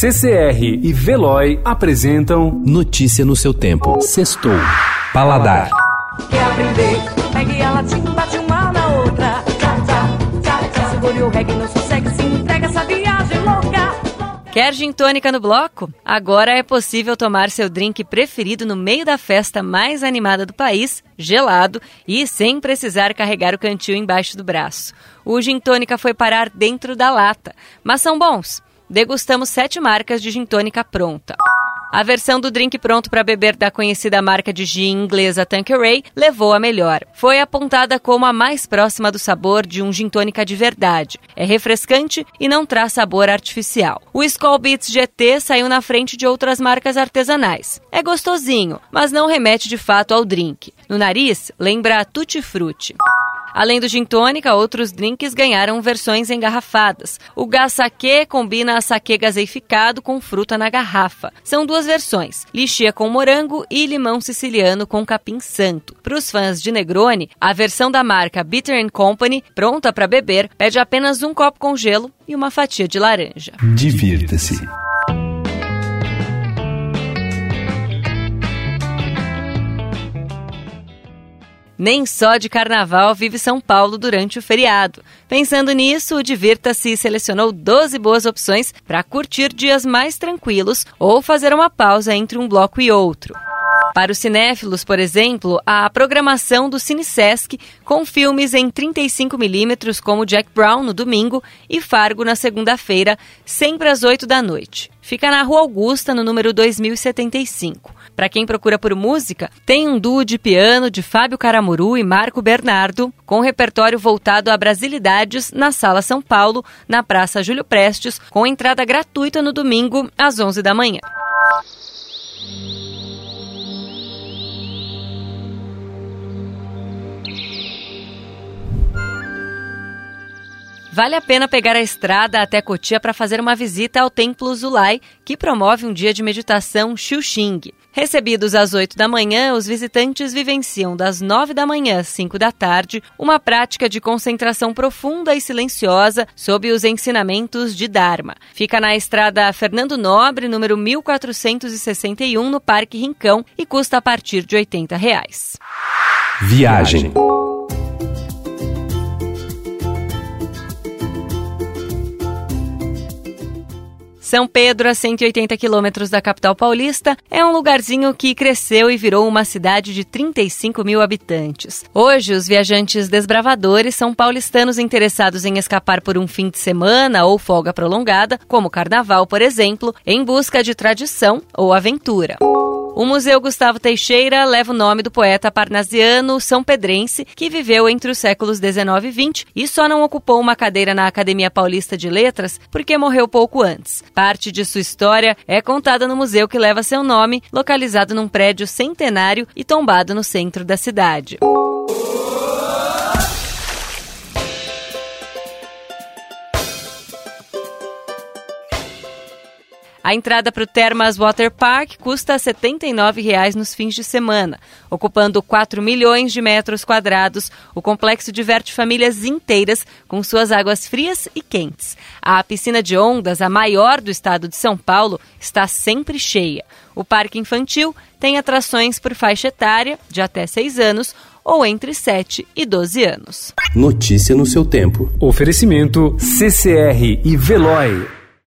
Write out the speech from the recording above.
CCR e Veloy apresentam Notícia no seu tempo. Sextou. Paladar. Quer aprender? Pegue a latim, bate uma na outra. Tchá, tchá, tchá, tchá. Segure o reggae, não sossegue, se entrega essa viagem louca. Quer gin tônica no bloco? Agora é possível tomar seu drink preferido no meio da festa mais animada do país, gelado e sem precisar carregar o cantil embaixo do braço. O gin tônica foi parar dentro da lata, mas são bons degustamos sete marcas de gin tônica pronta. A versão do drink pronto para beber da conhecida marca de gin inglesa Tanqueray levou a melhor. Foi apontada como a mais próxima do sabor de um gin tônica de verdade. É refrescante e não traz sabor artificial. O Skull Beats GT saiu na frente de outras marcas artesanais. É gostosinho, mas não remete de fato ao drink. No nariz, lembra Tutti Frutti. Além do gin tônica, outros drinks ganharam versões engarrafadas. O gás saquê combina a saquê gaseificado com fruta na garrafa. São duas versões, lixia com morango e limão siciliano com capim santo. Para os fãs de Negroni, a versão da marca Bitter Company, pronta para beber, pede apenas um copo com gelo e uma fatia de laranja. Divirta-se. Nem só de carnaval vive São Paulo durante o feriado. Pensando nisso, o Divirta-se selecionou 12 boas opções para curtir dias mais tranquilos ou fazer uma pausa entre um bloco e outro. Para os cinéfilos, por exemplo, a programação do CineSesc com filmes em 35mm como Jack Brown no domingo e Fargo na segunda-feira, sempre às 8 da noite. Fica na Rua Augusta, no número 2075. Para quem procura por música, tem um duo de piano de Fábio Caramuru e Marco Bernardo, com repertório voltado a brasilidades na Sala São Paulo, na Praça Júlio Prestes, com entrada gratuita no domingo às 11 da manhã. Vale a pena pegar a estrada até Cotia para fazer uma visita ao Templo Zulai, que promove um dia de meditação Xuxing. Recebidos às 8 da manhã, os visitantes vivenciam das 9 da manhã às 5 da tarde uma prática de concentração profunda e silenciosa sob os ensinamentos de Dharma. Fica na estrada Fernando Nobre, número 1461, no Parque Rincão e custa a partir de 80 reais. Viagem. São Pedro, a 180 quilômetros da capital paulista, é um lugarzinho que cresceu e virou uma cidade de 35 mil habitantes. Hoje, os viajantes desbravadores são paulistanos interessados em escapar por um fim de semana ou folga prolongada, como carnaval, por exemplo, em busca de tradição ou aventura. O Museu Gustavo Teixeira leva o nome do poeta parnasiano são pedrense que viveu entre os séculos 19 e 20 e só não ocupou uma cadeira na Academia Paulista de Letras porque morreu pouco antes. Parte de sua história é contada no museu que leva seu nome, localizado num prédio centenário e tombado no centro da cidade. A entrada para o Termas Water Park custa R$ 79,00 nos fins de semana. Ocupando 4 milhões de metros quadrados, o complexo diverte famílias inteiras com suas águas frias e quentes. A piscina de ondas, a maior do estado de São Paulo, está sempre cheia. O parque infantil tem atrações por faixa etária, de até 6 anos, ou entre 7 e 12 anos. Notícia no seu tempo. Oferecimento CCR e Veloy.